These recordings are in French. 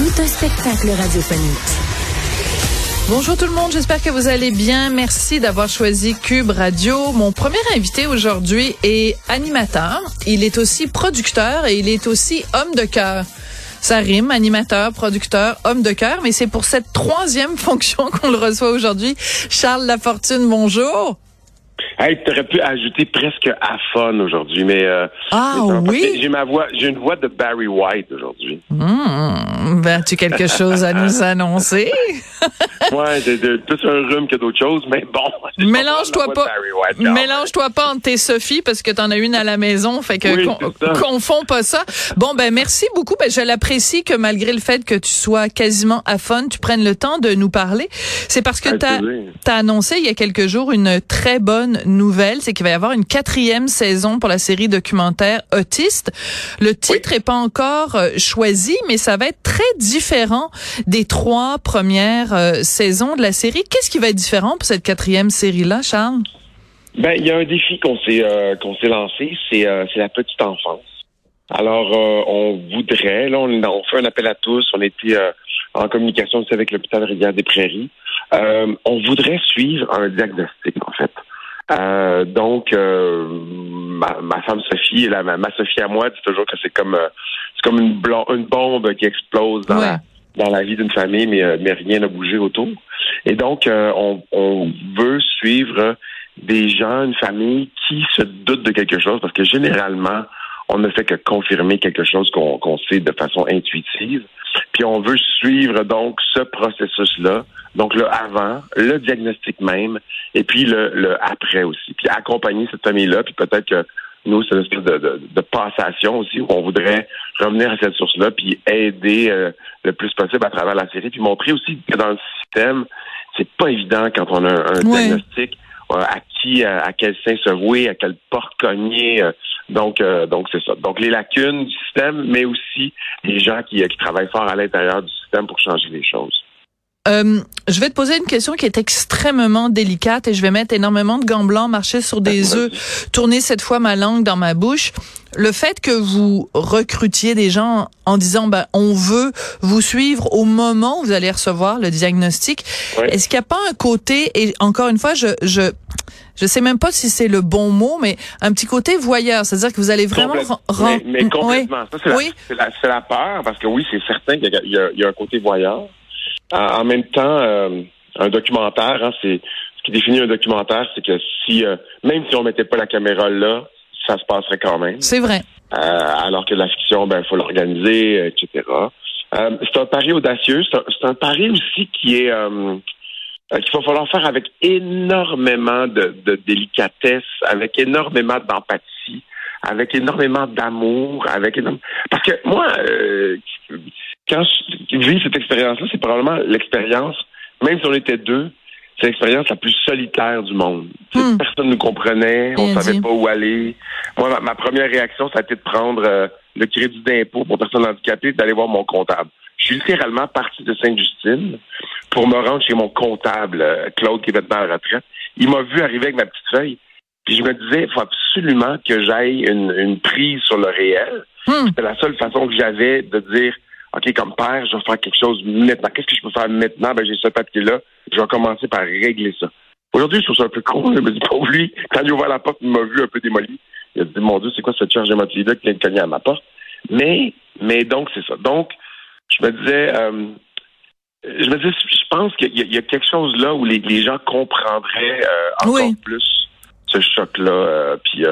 Tout un spectacle radiophonique. Bonjour tout le monde, j'espère que vous allez bien. Merci d'avoir choisi Cube Radio. Mon premier invité aujourd'hui est animateur. Il est aussi producteur et il est aussi homme de cœur. Ça rime, animateur, producteur, homme de cœur, mais c'est pour cette troisième fonction qu'on le reçoit aujourd'hui. Charles Lafortune, bonjour. Hey, aurais pu ajouter presque à fun aujourd'hui, mais euh, ah oui, j'ai ma voix, j'ai une voix de Barry White aujourd'hui. Mmh, ben, tu quelque chose à nous annoncer? Ouais, j'ai plus un rhume que d'autres choses, mais bon. Mélange-toi pas, mélange-toi pas entre tes Sophie parce que t'en as une à la maison, fait que confonds pas ça. Bon ben merci beaucoup, ben je l'apprécie que malgré le fait que tu sois quasiment à fun, tu prennes le temps de nous parler. C'est parce que t'as as annoncé il y a quelques jours une très bonne nouvelle, c'est qu'il va y avoir une quatrième saison pour la série documentaire Autiste. Le titre est pas encore euh, choisi, mais ça va être très différent des trois premières euh, saisons de la série. Qu'est-ce qui va être différent pour cette quatrième série-là, Charles? Ben, il y a un défi qu'on s'est euh, qu'on s'est lancé, c'est la petite enfance. Alors, on voudrait, là, on, on, fait un appel à tous. On était en communication aussi avec l'hôpital Rivière des Prairies. on voudrait suivre un diagnostic, en fait. Euh, donc, euh, ma, femme Sophie, la, ma, Sophie à moi dit toujours que c'est comme euh, c'est comme une, une bombe qui explose dans, la, dans la vie d'une famille, mais, mais rien n'a bougé autour. Et donc, on, on veut suivre des gens, une famille qui se doutent de quelque chose, parce que généralement, on ne fait que confirmer quelque chose qu'on sait de façon intuitive. Puis on veut suivre donc ce processus-là, donc le avant, le diagnostic même, et puis le, le après aussi. Puis accompagner cette famille-là, puis peut-être que nous, c'est une espèce de, de, de, passation aussi où on voudrait revenir à cette source-là, puis aider euh, le plus possible à travers la série, puis montrer aussi que dans le système, c'est pas évident quand on a un, diagnostic euh, à qui, à, quel sein se vouer, à quelle porte cogner. Euh, donc, donc c'est ça. Donc les lacunes du système, mais aussi les gens qui, qui travaillent fort à l'intérieur du système pour changer les choses. Euh, je vais te poser une question qui est extrêmement délicate et je vais mettre énormément de gants blancs, marcher sur des œufs, tourner cette fois ma langue dans ma bouche. Le fait que vous recrutiez des gens en disant ben on veut vous suivre au moment où vous allez recevoir le diagnostic, est-ce qu'il n'y a pas un côté et encore une fois je je je sais même pas si c'est le bon mot, mais un petit côté voyeur, c'est-à-dire que vous allez vraiment mais, mais, complètement. Ça c'est la, la, peur parce que oui c'est certain qu'il y, y, a un côté voyeur. En même temps, euh, un documentaire, hein, c'est ce qui définit un documentaire, c'est que si euh, même si on mettait pas la caméra là, ça se passerait quand même. C'est vrai. Euh, alors que la fiction, ben, faut l'organiser, etc. c'est un pari audacieux. C'est un, pari aussi qui est qu'il va falloir faire avec énormément de, de délicatesse, avec énormément d'empathie, avec énormément d'amour, avec énormément... parce que moi, quand je vis cette expérience-là, c'est probablement l'expérience, même si on était deux, c'est l'expérience la plus solitaire du monde. Hmm. Personne ne nous comprenait, on ne savait pas où aller. Moi, ma, première réaction, ça a été de prendre euh, le crédit d'impôt pour personnes handicapées et d'aller voir mon comptable. Je suis littéralement parti de Sainte-Justine pour me rendre chez mon comptable, euh, Claude, qui est maintenant à la retraite. Il m'a vu arriver avec ma petite feuille. Puis je me disais, il faut absolument que j'aille une, prise sur le réel. Hmm. C'était la seule façon que j'avais de dire, OK, comme père, je vais faire quelque chose maintenant. Qu'est-ce que je peux faire maintenant? Ben, j'ai ce papier-là. Je vais commencer par régler ça. Aujourd'hui, je trouve ça un peu con. Je me dis, pauvre lui, quand il a ouvert la porte, il m'a vu un peu démoli. Il a dit, mon Dieu, c'est quoi cette charge émotive-là qui vient de cogner à ma porte? Mais, mais donc, c'est ça. Donc, je me disais, euh, je me disais, je pense qu'il y, a quelque chose là où les, gens comprendraient euh, encore plus ce choc-là. Euh, puis,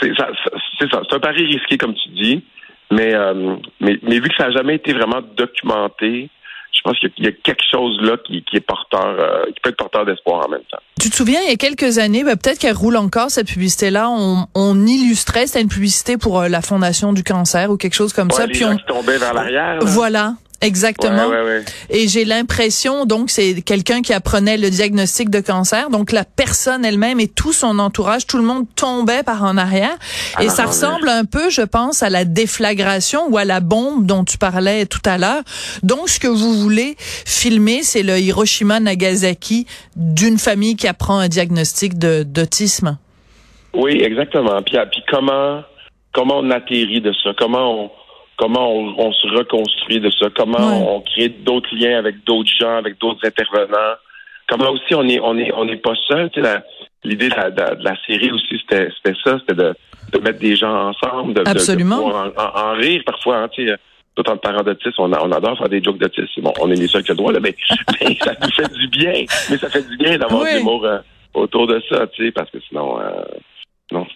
c'est ça. C'est un pari risqué, comme tu dis. Mais, euh, mais, mais vu que ça n'a jamais été vraiment documenté, je pense qu'il y, a quelque chose là qui, est porteur, euh, qui peut être porteur d'espoir en même temps. Tu te souviens, il y a quelques années, ben, peut-être qu'elle roule encore cette publicité-là. On, on illustrait, c'était une publicité pour euh, la Fondation du cancer ou quelque chose comme ça. Les puis on tombait vers l'arrière. Voilà. Exactement. Ouais, ouais, Et j'ai l'impression, donc, c'est quelqu'un qui apprenait le diagnostic de cancer. Donc, la personne elle-même et tout son entourage, tout le monde tombait par en arrière. et ça ressemble un peu, je pense, à la déflagration ou à la bombe dont tu parlais tout à l'heure. Donc, ce que vous voulez filmer, c'est le Hiroshima Nagasaki d'une famille qui apprend un diagnostic d'autisme. Oui, exactement. Puis, puis comment, comment on atterrit de ça? Comment on comment on, se reconstruit de ça, comment on, crée d'autres liens avec d'autres gens, avec d'autres intervenants, comment aussi on est on est on n'est pas seul. L'idée de, la série aussi c'était c'était ça, c'était de, de mettre des gens ensemble, de, Absolument. en, rire parfois. Hein, tu sais, autant de parents d'autistes, on, on, adore faire des jokes d'autistes. Bon, on est les seuls qui ont le droit, là, mais, ça nous fait du bien. Mais ça fait du bien d'avoir du l'humour euh, autour de ça, tu sais, parce que sinon, euh, non,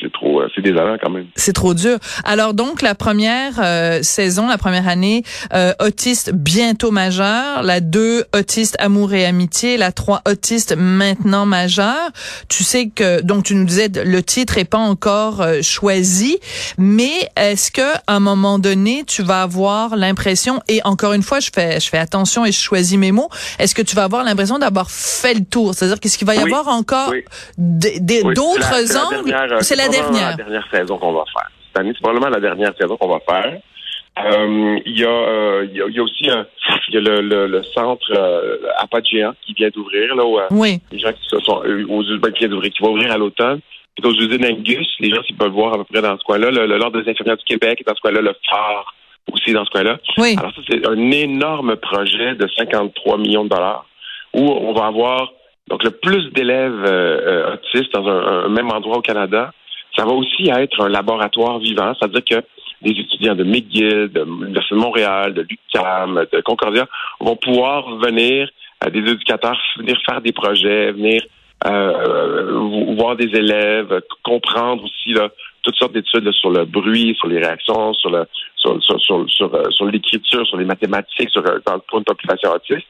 c'est trop, euh, c'est désolant quand même. C'est trop dur. Alors donc la première euh, saison, la première année, euh, autiste bientôt majeur, la 2 autiste amour et amitié, la 3 autiste maintenant majeur. Tu sais que donc tu nous disais le titre est pas encore choisi, mais est-ce que à un moment donné tu vas avoir l'impression et encore une fois je fais je fais attention et je choisis mes mots, est-ce que tu vas avoir l'impression d'avoir fait le tour, c'est-à-dire qu'est-ce qu'il va y avoir encore d'autres ans euh, c'est la dernière. la dernière saison qu'on va faire. Cette année, c'est probablement la dernière saison qu'on va faire. Euh, il y, euh, y, a, y a aussi un, y a le, le, le centre euh, Géant qui vient d'ouvrir là où oui. les gens qui sont aux usines qui vient d'ouvrir, qui va ouvrir à l'automne. Puis aux usines Angus, les gens qui peuvent voir à peu près dans ce coin-là, le, l'ordre des infirmières du Québec est dans ce coin-là, le phare aussi dans ce coin-là. Oui. Alors ça c'est un énorme projet de 53 millions de dollars où on va avoir donc, le plus d'élèves euh, euh, autistes dans un, même endroit au Canada, ça va aussi être un laboratoire vivant, c'est-à-dire que des étudiants de McGill, de l'Université de Montréal, de l'UQAM, de Concordia vont pouvoir venir, euh, des éducateurs, venir faire des projets, venir voir des élèves, comprendre aussi là, toutes sortes d'études sur le bruit, sur les réactions, sur le sur sur sur, sur, l'écriture, sur les mathématiques, sur pour une population autiste.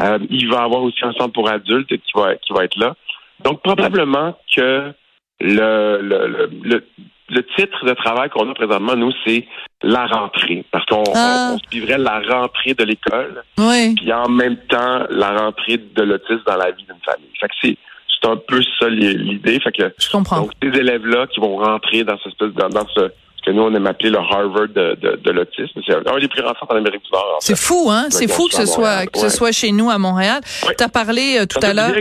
Euh, il va y avoir aussi un centre pour adultes qui va, qui va être là. Donc, probablement que le, le, le, le titre de travail qu'on a présentement, nous, c'est la rentrée. Parce qu'on ah. se vivrait la rentrée de l'école. Oui. Puis en même temps, la rentrée de l'autisme dans la vie d'une famille. Fait que c'est, c'est un peu ça l'idée. Fait que, Je comprends. Donc, ces élèves-là qui vont rentrer dans, ce, dans, dans ce que nous, on aime appeler le Harvard de, de, de l'autisme. C'est un des plus grands centres en Amérique du Nord. C'est fou, hein? C'est fou que ce soit, que ce soit chez nous à Montréal. Tu as parlé euh, tout à l'heure.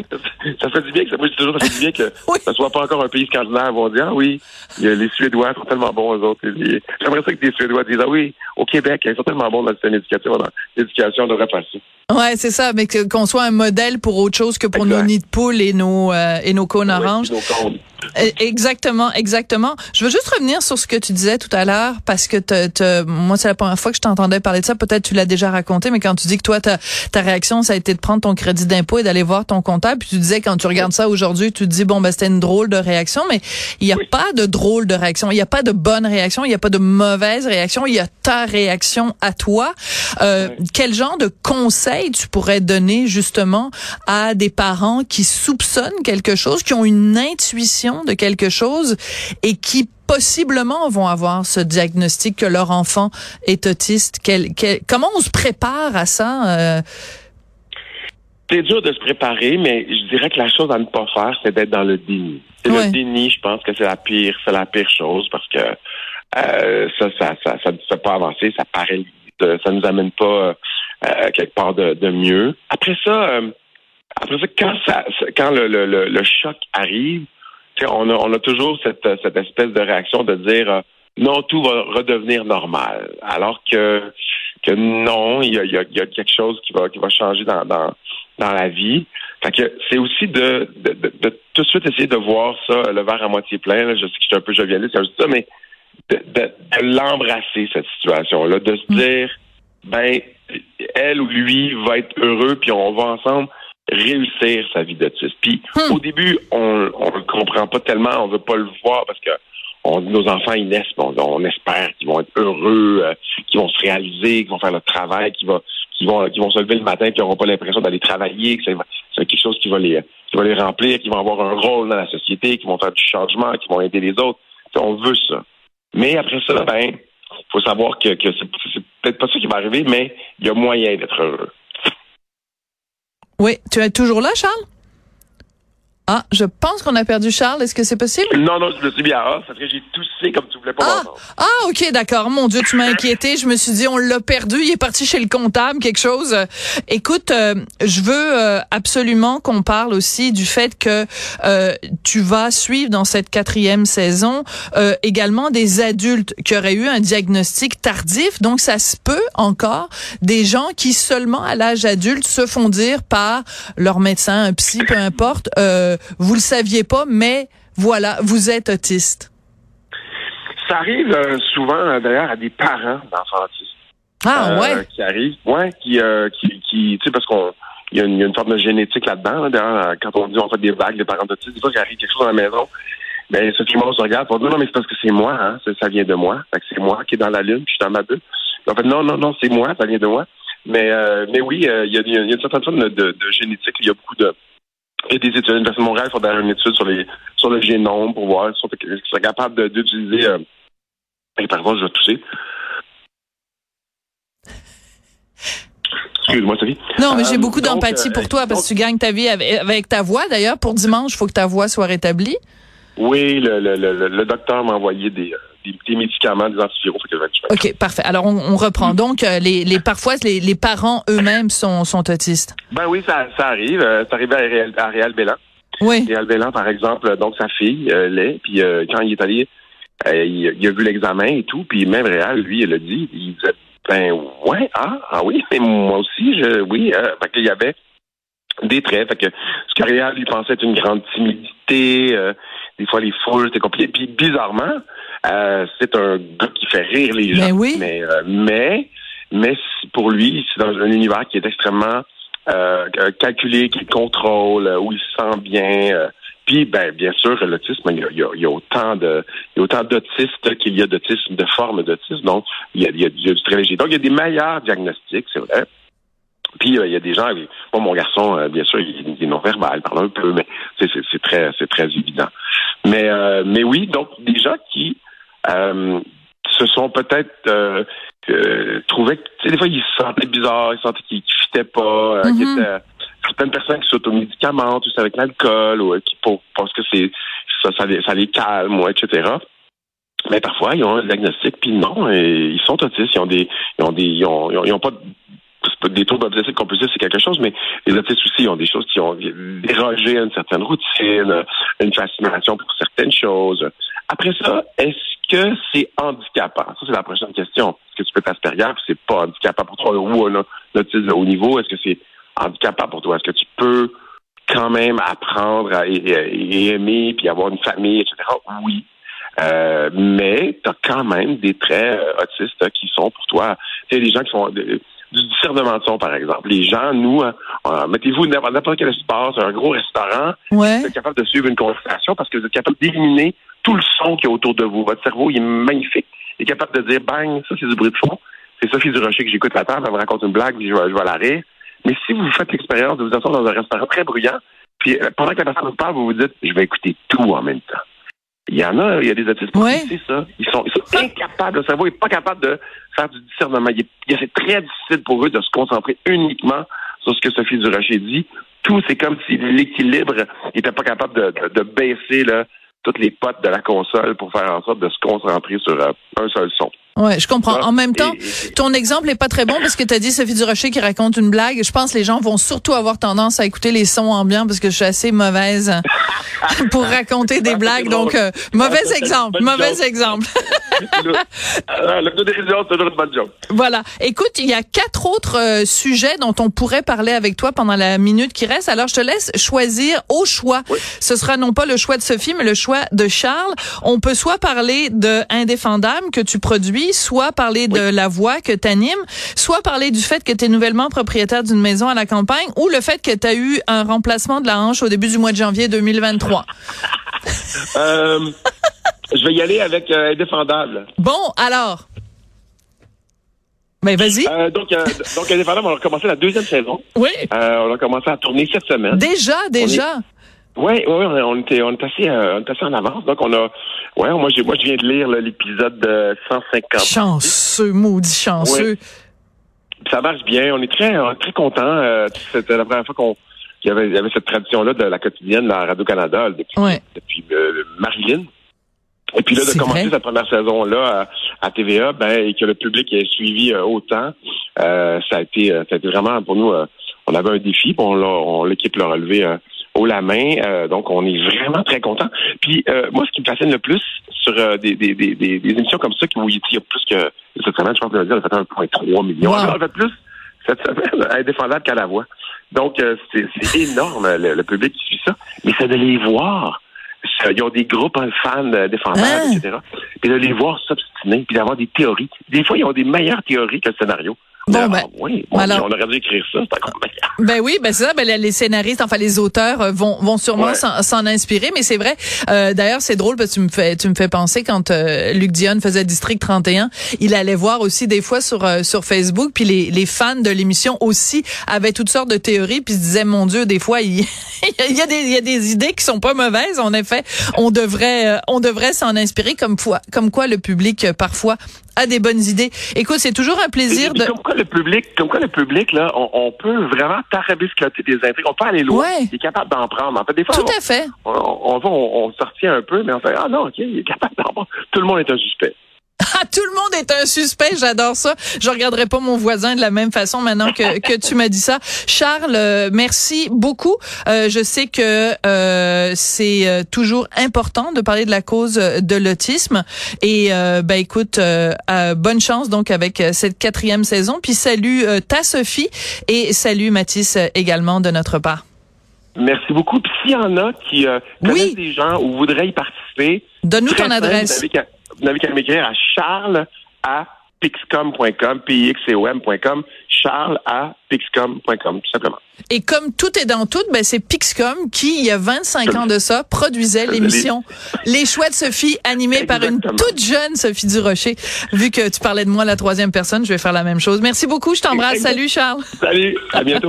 Ça fait du bien que, moi, je toujours, ça fait du bien que ça soit pas encore un pays scandinave. On dit, ah oui, les Suédois sont tellement bons, eux autres. J'aimerais ça que les Suédois disent, ah oui, au Québec, ils sont tellement bons dans le système éducatif. L'éducation devrait passer. Ouais, c'est ça, mais qu'on soit un modèle pour autre chose que pour nos nids de poules et nos, euh, et nos cônes oranges. Exactement, exactement. Je veux juste revenir sur ce que tu disais tout à l'heure parce que te, moi c'est la première fois que je t'entendais parler de ça. Peut-être tu l'as déjà raconté, mais quand tu dis que toi ta, ta réaction ça a été de prendre ton crédit d'impôt et d'aller voir ton comptable, puis tu disais quand tu regardes ça aujourd'hui, tu te dis bon ben c'était une drôle de réaction, mais il n'y a pas de drôle de réaction, il n'y a pas de bonne réaction, il n'y a pas de mauvaise réaction, il y a ta réaction à toi. Euh, Quel genre de conseil tu pourrais donner justement à des parents qui soupçonnent quelque chose, qui ont une intuition de quelque chose et qui possiblement vont avoir ce diagnostic que leur enfant est autiste. comment on se prépare à ça? Euh? C'est dur de se préparer, mais je dirais que la chose à ne pas faire, c'est d'être dans le déni. Le déni, je pense que c'est la pire, c'est la pire chose parce que euh, ça, ça, ça, ça ne fait pas avancer, ça paralyse, ça nous amène pas euh, quelque part de, mieux. Après ça, après ça, quand ça, quand le, le, le choc arrive, on a, on a toujours cette, cette espèce de réaction de dire euh, non, tout va redevenir normal. Alors que, que non, il y a, y a, quelque chose qui va, qui va changer dans, dans, dans la vie. Fait que c'est aussi de, de, de, tout de suite essayer de voir ça, le verre à moitié plein. Je sais que je suis un peu jovialiste quand je dis ça, mais de, de, de l'embrasser, cette situation-là, de se mm. dire, ben, elle ou lui va être heureux, puis on va ensemble réussir sa vie d'autiste. Puis hmm. au début, on ne le comprend pas tellement, on veut pas le voir parce que on, nos enfants ils naissent, bon, on espère qu'ils vont être heureux, euh, qu'ils vont se réaliser, qu'ils vont faire le travail qui va qui qui vont qui vont se lever le matin, qui n'auront pas l'impression d'aller travailler, que c'est quelque chose qui va les qui va les remplir, qui vont avoir un rôle dans la société, qui vont faire du changement, qui vont aider les autres. on veut ça. Mais après ça, ben, faut savoir que, que c'est peut-être pas ça qui va arriver, mais il y a moyen d'être heureux. Oui, tu es toujours là, Charles? Ah, je pense qu'on a perdu Charles. Est-ce que c'est possible? Non, non, je me suis bien à parce que j'ai toussé comme tu voulais pas ah, ah, OK, d'accord. Mon Dieu, tu m'as inquiété. Je me suis dit, on l'a perdu. Il est parti chez le comptable, quelque chose. Écoute, euh, je veux euh, absolument qu'on parle aussi du fait que euh, tu vas suivre dans cette quatrième saison également des adultes qui auraient eu un diagnostic tardif. Donc, ça se peut encore des gens qui seulement à l'âge adulte se font dire par leur médecin, un psy, peu importe, euh, vous le saviez pas, mais voilà, vous êtes autiste. Ça arrive euh, souvent, euh, d'ailleurs, à des parents d'enfants autistes. Ah, ouais. Qui arrivent, ouais, qui, qui, qui tu sais, parce qu'on il y, a une, forme de génétique là-dedans. Là, quand on dit on fait des vagues de parents autistes, des fois, il arrive quelque chose à la maison. Sophie moi, on se regarde pour dire non, mais c'est parce que c'est moi, hein, ça, vient de moi. C'est moi qui est dans la lune, puis je suis dans ma bulle. En fait, non, non, non, c'est moi, ça vient de moi. Mais, mais oui, il y, a, y, a, une certaine forme de, de génétique. Il y a beaucoup de, et des études. L'Université de Montréal d'ailleurs une étude sur, les, sur le génome pour voir si ils sont capables d'utiliser. Euh, et par contre, je vais tousser. Excuse-moi, Sophie. Non, mais j'ai euh, beaucoup d'empathie pour toi parce que tu gagnes ta vie avec, ta voix. D'ailleurs, pour dimanche, il faut que ta voix soit rétablie. Oui, le, le, le, le docteur m'a envoyé des, des, médicaments, des antiviraux. OK, parfait. Alors, on, reprend. Donc, euh, les, les, parfois, les, les parents eux-mêmes sont, sont autistes. Ben oui, ça, ça arrive. Euh, ça arrive à Réal, à Réal Bélan. Oui. Réal Bélan, par exemple, donc sa fille euh, l'est. Puis quand il est allé, il, a vu l'examen et tout. Puis même Réal, lui, il a dit, il disait, ben ouais, ah, ah oui, mais moi aussi, je, oui. fait qu'il y avait des traits. Fait que ce que Réal lui pensait être une grande timidité, des fois les foules, c'était compliqué. Puis bizarrement, euh, c'est un gars qui fait rire les gens. Ben oui. Mais, euh, mais, mais pour lui, c'est dans un univers qui est extrêmement euh, calculé, qui contrôle, où il se sent bien. Puis, ben, bien sûr, l'autisme, il y, a, il y a, autant de, il y a autant d'autistes qu'il y a d'autisme, de formes d'autisme. Donc, il y, a, il y a, du très léger. Donc, il y a des meilleurs diagnostics, c'est vrai. Puis il y a des gens, bon, mon garçon, bien sûr, il, est non-verbal, parle un peu, mais c'est très, c'est très évident. Mais, mais oui, donc des gens qui euh, se sont peut-être euh, euh, trouvés que des fois ils se sentaient bizarres, ils sentaient qu'ils ne fitaient pas, euh, mm-hmm. certaines personnes qui s'automédicamentent, ou avec l'alcool, ou qui pensent que c'est ça, ça les, ça les calme, ou etc. Mais parfois, ils ont un diagnostic, puis non, et ils sont autistes, ils ont des, ils ont des, ils ont, ils ont, pas des troubles obsessifs compulsifs, c'est quelque chose, mais les autistes aussi ont des choses qui ont dérogé à une certaine routine, une fascination pour certaines choses. Après ça, est-ce que c'est handicapant? Ça, c'est la prochaine question. Est-ce que tu peux t'asperger c'est pas handicapant pour toi? Ou un autisme de haut niveau? Est-ce que c'est handicapant pour toi? Est-ce que tu peux quand même apprendre à, et, aimer puis avoir une famille, etc.? Oui. Euh, mais tu as quand même des traits euh, autistes qui sont pour toi. Tu sais, des gens qui font du discernement de son, par exemple. Les gens, nous, euh, mettez-vous n'importe quel espace, un gros restaurant, vous êtes capable de suivre une conversation parce que vous êtes capable d'éliminer tout le son qui est autour de vous. Votre cerveau, il est magnifique. Il est capable de dire, bang, ça c'est du bruit de fond. C'est Sophie Durocher que j'écoute la table, elle me raconte une blague, puis je vais, je vais la rire. Mais si vous faites l'expérience de vous asseoir dans un restaurant très bruyant, puis euh, pendant que la personne vous parle, vous vous dites, je vais écouter tout en même temps. Il y en a, il y a des autistes c'est ça. Ils sont, ils sont incapables, le cerveau n'est pas capable de faire du discernement. c'est très difficile pour eux de se concentrer uniquement sur ce que Sophie Durocher dit. Tout, c'est comme si l'équilibre n'était pas capable de, de, de baisser là, toutes les potes de la console pour faire en sorte de se concentrer sur euh, un seul son. Ouais, je comprends. En même temps, ton exemple est pas très bon parce que tu as dit Sophie Durocher qui raconte une blague. Je pense que les gens vont surtout avoir tendance à écouter les sons ambiants parce que je suis assez mauvaise pour raconter des blagues. Donc, euh, mauvais exemple, mauvais exemple. Voilà. Écoute, il y a quatre autres euh, sujets dont on pourrait parler avec toi pendant la minute qui reste. Alors, je te laisse choisir au choix. Ce sera non pas le choix de Sophie, mais le choix de Charles. On peut soit parler de Indéfendable que tu produis soit parler de la voix que tu animes, soit parler du fait que tu es nouvellement propriétaire d'une maison à la campagne ou le fait que tu as eu un remplacement de la hanche au début du mois de janvier 2023. euh, je vais y aller avec euh, Indéfendable. Bon, alors. Ben vas-y. Euh, donc, euh, donc, indépendamment, on a commencé la deuxième saison. Oui. Euh, on a commencé à tourner cette semaine. Déjà, déjà. Oui, oui, on était, on est assez, euh, on est assez en avance. Donc, on a, ouais, moi, j'ai, moi, je viens de lire l'épisode de 150. Chanceux, maudit chanceux. Ça marche bien. On est très, très contents. Euh, c'était la première fois qu'on, qu'il y avait, il y avait cette tradition-là de la quotidienne à Radio-Canada depuis, Ouais. depuis euh, Marilyn. Et puis là, de commencer cette première saison-là à, à TVA, ben, et que le public ait suivi euh, autant, euh, ça a été, euh, ça a été vraiment pour nous, euh, on avait un défi, puis on l'a, on- l'équipe l'a relevé euh, haut la main, euh, donc on est vraiment très content. Puis euh, moi, ce qui me fascine le plus sur euh, des, des, des, des, émissions comme ça, où il y a plus que cette semaine, je pense qu'on a dit, on a fait 1,3 million. Wow. A fait plus cette semaine, indéfendable qu'à la voix. Donc, euh, c'est énorme, le, le public qui suit ça. Mais c'est de les voir. Ils ont des groupes hein, fans euh, défendables, Hein? etc. Puis de les voir s'obstiner, puis d'avoir des théories. Des fois, ils ont des meilleures théories que le scénario. Bon, Ah, ben, oui, bon, alors- on aurait dû écrire ça, c'est. Ben oui, ben c'est ça. Ben les scénaristes, enfin les auteurs euh, vont vont sûrement Ouais. s'en s'en inspirer. Mais c'est vrai. euh, D'ailleurs, c'est drôle parce que tu me fais tu me fais penser quand euh, Luc Dion faisait District 31, il allait voir aussi des fois sur euh, sur Facebook, puis les les fans de l'émission aussi avaient toutes sortes de théories, puis se disaient mon Dieu, des fois il il y a des il y a des idées qui sont pas mauvaises. En effet, on devrait euh, on devrait s'en inspirer comme fois comme quoi le public euh, parfois a des bonnes idées. Écoute, c'est toujours un plaisir de Comme quoi le public, comme quoi le public, là, on, on peut vraiment tarabiscoter des intrigues. On peut aller loin. Ouais. Il est capable d'en prendre. En fait, des fois, tout on, à fait. on, on va, on, on sortit un peu, mais on fait, ah non, OK, il est capable d'en prendre. Tout le monde est un suspect. Ah, tout le monde est un suspect, j'adore ça. Je regarderai pas mon voisin de la même façon maintenant que, que tu m'as dit ça. Charles, euh, merci beaucoup. Euh, je sais que euh, c'est euh, toujours important de parler de la cause de l'autisme. Et euh, ben écoute, euh, euh, bonne chance donc avec cette quatrième saison. Puis salut euh, ta Sophie et salut Mathis également de notre part. Merci beaucoup. Puis s'il y en a qui euh, connaissent Oui. des gens ou voudraient y participer, Donne-nous ton simple, adresse. Vous n'avez qu'à m'écrire à charles à pixcom.com, p i x c o m.com, charles à pixcom.com, tout simplement. Et comme tout est dans tout, ben c'est Pixcom qui, il y a 25 ans de ça, produisait l'émission Les Choix de Sophie, animée par une toute jeune Sophie Durocher. Vu que tu parlais de moi, la troisième personne, je vais faire la même chose. Merci beaucoup, je t'embrasse. Salut Charles. Salut, à bientôt.